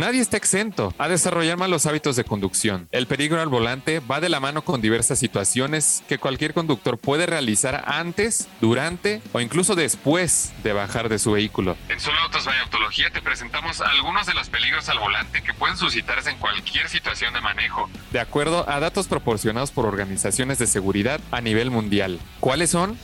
Nadie está exento a desarrollar malos hábitos de conducción. El peligro al volante va de la mano con diversas situaciones que cualquier conductor puede realizar antes, durante o incluso después de bajar de su vehículo. En Solo Autos by Autología te presentamos algunos de los peligros al volante que pueden suscitarse en cualquier situación de manejo, de acuerdo a datos proporcionados por organizaciones de seguridad a nivel mundial. ¿Cuáles son?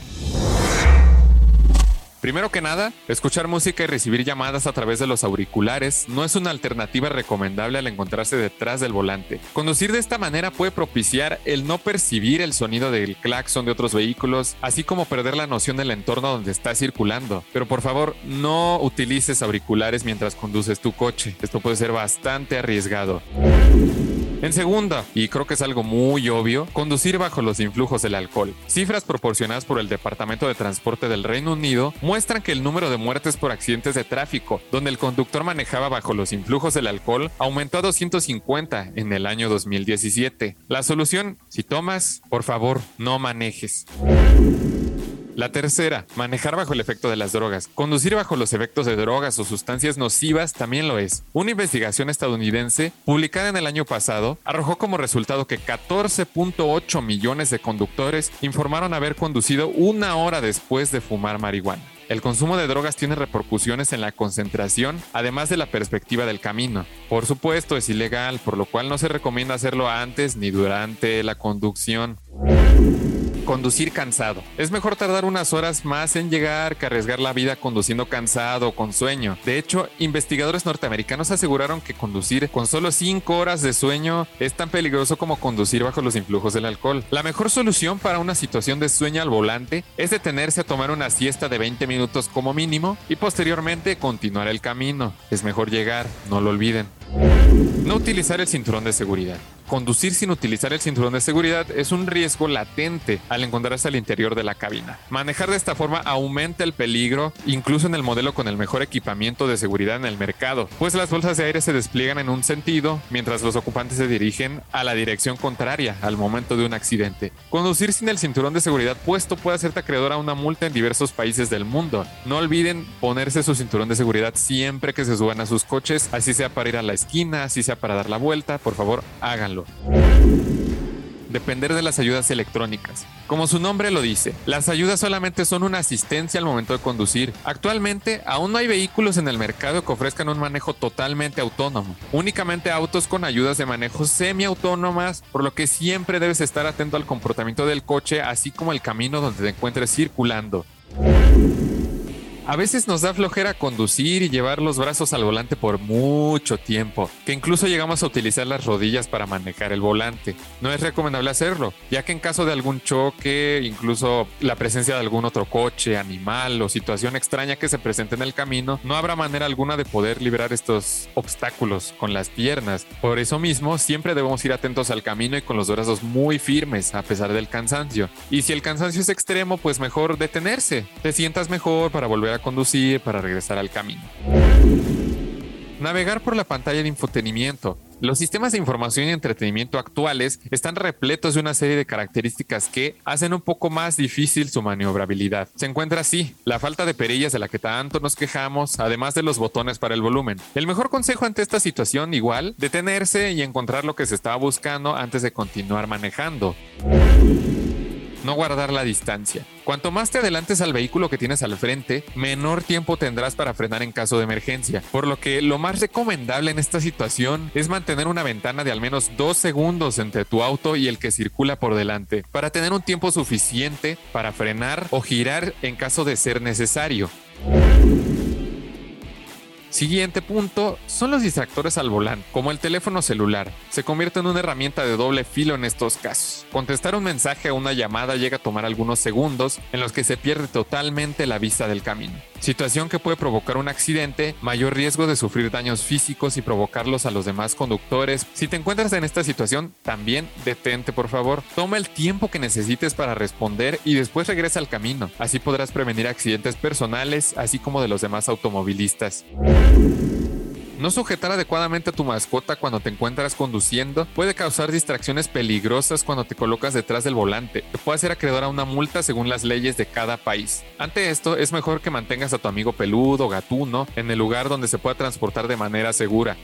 Primero que nada, escuchar música y recibir llamadas a través de los auriculares no es una alternativa recomendable al encontrarse detrás del volante. Conducir de esta manera puede propiciar el no percibir el sonido del claxon de otros vehículos, así como perder la noción del entorno donde está circulando. Pero por favor, no utilices auriculares mientras conduces tu coche. Esto puede ser bastante arriesgado. En segunda, y creo que es algo muy obvio, conducir bajo los influjos del alcohol. Cifras proporcionadas por el Departamento de Transporte del Reino Unido muestran que el número de muertes por accidentes de tráfico, donde el conductor manejaba bajo los influjos del alcohol, aumentó a 250 en el año 2017. La solución, si tomas, por favor, no manejes. La tercera, manejar bajo el efecto de las drogas. Conducir bajo los efectos de drogas o sustancias nocivas también lo es. Una investigación estadounidense, publicada en el año pasado, arrojó como resultado que 14.8 millones de conductores informaron haber conducido una hora después de fumar marihuana. El consumo de drogas tiene repercusiones en la concentración, además de la perspectiva del camino. Por supuesto, es ilegal, por lo cual no se recomienda hacerlo antes ni durante la conducción. Conducir cansado. Es mejor tardar unas horas más en llegar que arriesgar la vida conduciendo cansado o con sueño. De hecho, investigadores norteamericanos aseguraron que conducir con solo 5 horas de sueño es tan peligroso como conducir bajo los influjos del alcohol. La mejor solución para una situación de sueño al volante es detenerse a tomar una siesta de 20 minutos como mínimo y posteriormente continuar el camino. Es mejor llegar, no lo olviden. No utilizar el cinturón de seguridad. Conducir sin utilizar el cinturón de seguridad es un riesgo latente al encontrarse al interior de la cabina. Manejar de esta forma aumenta el peligro, incluso en el modelo con el mejor equipamiento de seguridad en el mercado, pues las bolsas de aire se despliegan en un sentido mientras los ocupantes se dirigen a la dirección contraria al momento de un accidente. Conducir sin el cinturón de seguridad puesto puede hacerte acreedor a una multa en diversos países del mundo. No olviden ponerse su cinturón de seguridad siempre que se suban a sus coches, así sea para ir a la esquina, así sea para dar la vuelta, por favor háganlo. Depender de las ayudas electrónicas. Como su nombre lo dice, las ayudas solamente son una asistencia al momento de conducir. Actualmente, aún no hay vehículos en el mercado que ofrezcan un manejo totalmente autónomo. Únicamente autos con ayudas de manejo semiautónomas, por lo que siempre debes estar atento al comportamiento del coche, así como el camino donde te encuentres circulando. A veces nos da flojera conducir y llevar los brazos al volante por mucho tiempo, que incluso llegamos a utilizar las rodillas para manejar el volante. No es recomendable hacerlo, ya que en caso de algún choque, incluso la presencia de algún otro coche, animal o situación extraña que se presente en el camino, no habrá manera alguna de poder liberar estos obstáculos con las piernas. Por eso mismo, siempre debemos ir atentos al camino y con los brazos muy firmes a pesar del cansancio. Y si el cansancio es extremo, pues mejor detenerse. Te sientas mejor para volver a conducir para regresar al camino. Navegar por la pantalla de infotenimiento. Los sistemas de información y entretenimiento actuales están repletos de una serie de características que hacen un poco más difícil su maniobrabilidad. Se encuentra así, la falta de perillas de la que tanto nos quejamos, además de los botones para el volumen. El mejor consejo ante esta situación igual, detenerse y encontrar lo que se estaba buscando antes de continuar manejando no guardar la distancia. Cuanto más te adelantes al vehículo que tienes al frente, menor tiempo tendrás para frenar en caso de emergencia. Por lo que lo más recomendable en esta situación es mantener una ventana de al menos dos segundos entre tu auto y el que circula por delante, para tener un tiempo suficiente para frenar o girar en caso de ser necesario. Siguiente punto son los distractores al volante, como el teléfono celular. Se convierte en una herramienta de doble filo en estos casos. Contestar un mensaje o una llamada llega a tomar algunos segundos en los que se pierde totalmente la vista del camino. Situación que puede provocar un accidente, mayor riesgo de sufrir daños físicos y provocarlos a los demás conductores. Si te encuentras en esta situación, también detente por favor. Toma el tiempo que necesites para responder y después regresa al camino. Así podrás prevenir accidentes personales, así como de los demás automovilistas. No sujetar adecuadamente a tu mascota cuando te encuentras conduciendo puede causar distracciones peligrosas cuando te colocas detrás del volante, que puede ser acreedor a una multa según las leyes de cada país. Ante esto, es mejor que mantengas a tu amigo peludo o gatuno en el lugar donde se pueda transportar de manera segura.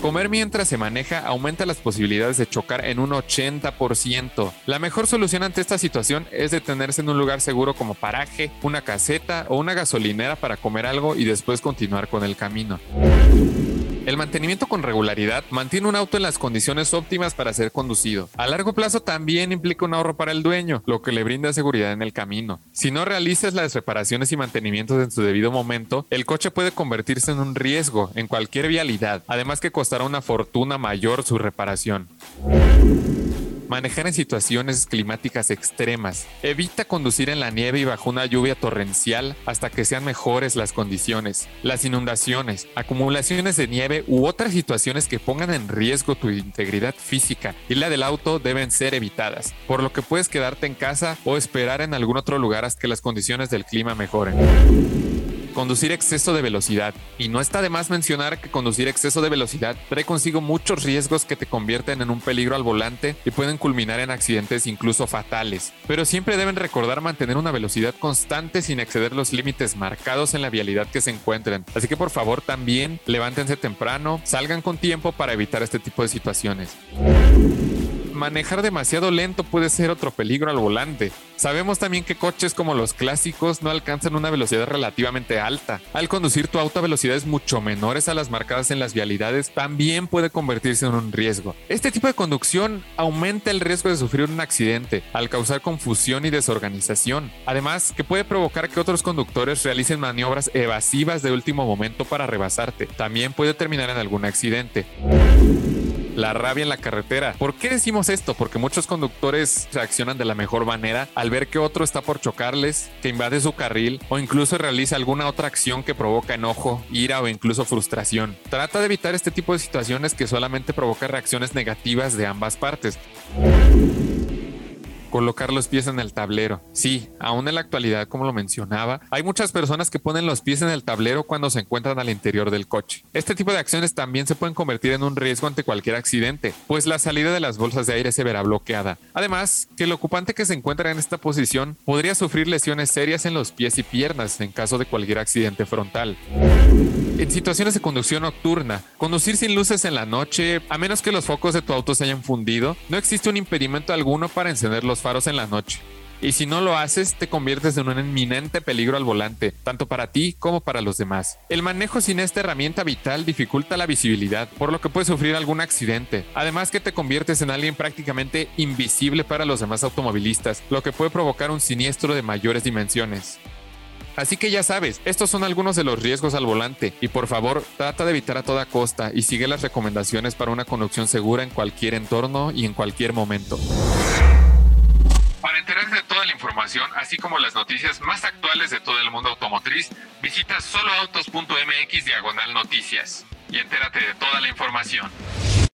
Comer mientras se maneja aumenta las posibilidades de chocar en un 80%. La mejor solución ante esta situación es detenerse en un lugar seguro como paraje, una caseta o una gasolinera para comer algo y después continuar con el camino. El mantenimiento con regularidad mantiene un auto en las condiciones óptimas para ser conducido. A largo plazo también implica un ahorro para el dueño, lo que le brinda seguridad en el camino. Si no realizas las reparaciones y mantenimientos en su debido momento, el coche puede convertirse en un riesgo en cualquier vialidad, además que costará una fortuna mayor su reparación. Manejar en situaciones climáticas extremas. Evita conducir en la nieve y bajo una lluvia torrencial hasta que sean mejores las condiciones. Las inundaciones, acumulaciones de nieve u otras situaciones que pongan en riesgo tu integridad física y la del auto deben ser evitadas, por lo que puedes quedarte en casa o esperar en algún otro lugar hasta que las condiciones del clima mejoren conducir exceso de velocidad. Y no está de más mencionar que conducir exceso de velocidad trae consigo muchos riesgos que te convierten en un peligro al volante y pueden culminar en accidentes incluso fatales. Pero siempre deben recordar mantener una velocidad constante sin exceder los límites marcados en la vialidad que se encuentren. Así que por favor también levántense temprano, salgan con tiempo para evitar este tipo de situaciones manejar demasiado lento puede ser otro peligro al volante. Sabemos también que coches como los clásicos no alcanzan una velocidad relativamente alta. Al conducir tu auto a velocidades mucho menores a las marcadas en las vialidades, también puede convertirse en un riesgo. Este tipo de conducción aumenta el riesgo de sufrir un accidente al causar confusión y desorganización. Además, que puede provocar que otros conductores realicen maniobras evasivas de último momento para rebasarte. También puede terminar en algún accidente la rabia en la carretera. ¿Por qué decimos esto? Porque muchos conductores reaccionan de la mejor manera al ver que otro está por chocarles, que invade su carril o incluso realiza alguna otra acción que provoca enojo, ira o incluso frustración. Trata de evitar este tipo de situaciones que solamente provoca reacciones negativas de ambas partes. Colocar los pies en el tablero. Sí, aún en la actualidad, como lo mencionaba, hay muchas personas que ponen los pies en el tablero cuando se encuentran al interior del coche. Este tipo de acciones también se pueden convertir en un riesgo ante cualquier accidente, pues la salida de las bolsas de aire se verá bloqueada. Además, que el ocupante que se encuentra en esta posición podría sufrir lesiones serias en los pies y piernas en caso de cualquier accidente frontal. En situaciones de conducción nocturna, conducir sin luces en la noche, a menos que los focos de tu auto se hayan fundido, no existe un impedimento alguno para encender los faros en la noche. Y si no lo haces, te conviertes en un inminente peligro al volante, tanto para ti como para los demás. El manejo sin esta herramienta vital dificulta la visibilidad, por lo que puedes sufrir algún accidente. Además que te conviertes en alguien prácticamente invisible para los demás automovilistas, lo que puede provocar un siniestro de mayores dimensiones. Así que ya sabes, estos son algunos de los riesgos al volante y por favor trata de evitar a toda costa y sigue las recomendaciones para una conducción segura en cualquier entorno y en cualquier momento. Así como las noticias más actuales de todo el mundo automotriz, visita soloautos.mx diagonal noticias y entérate de toda la información.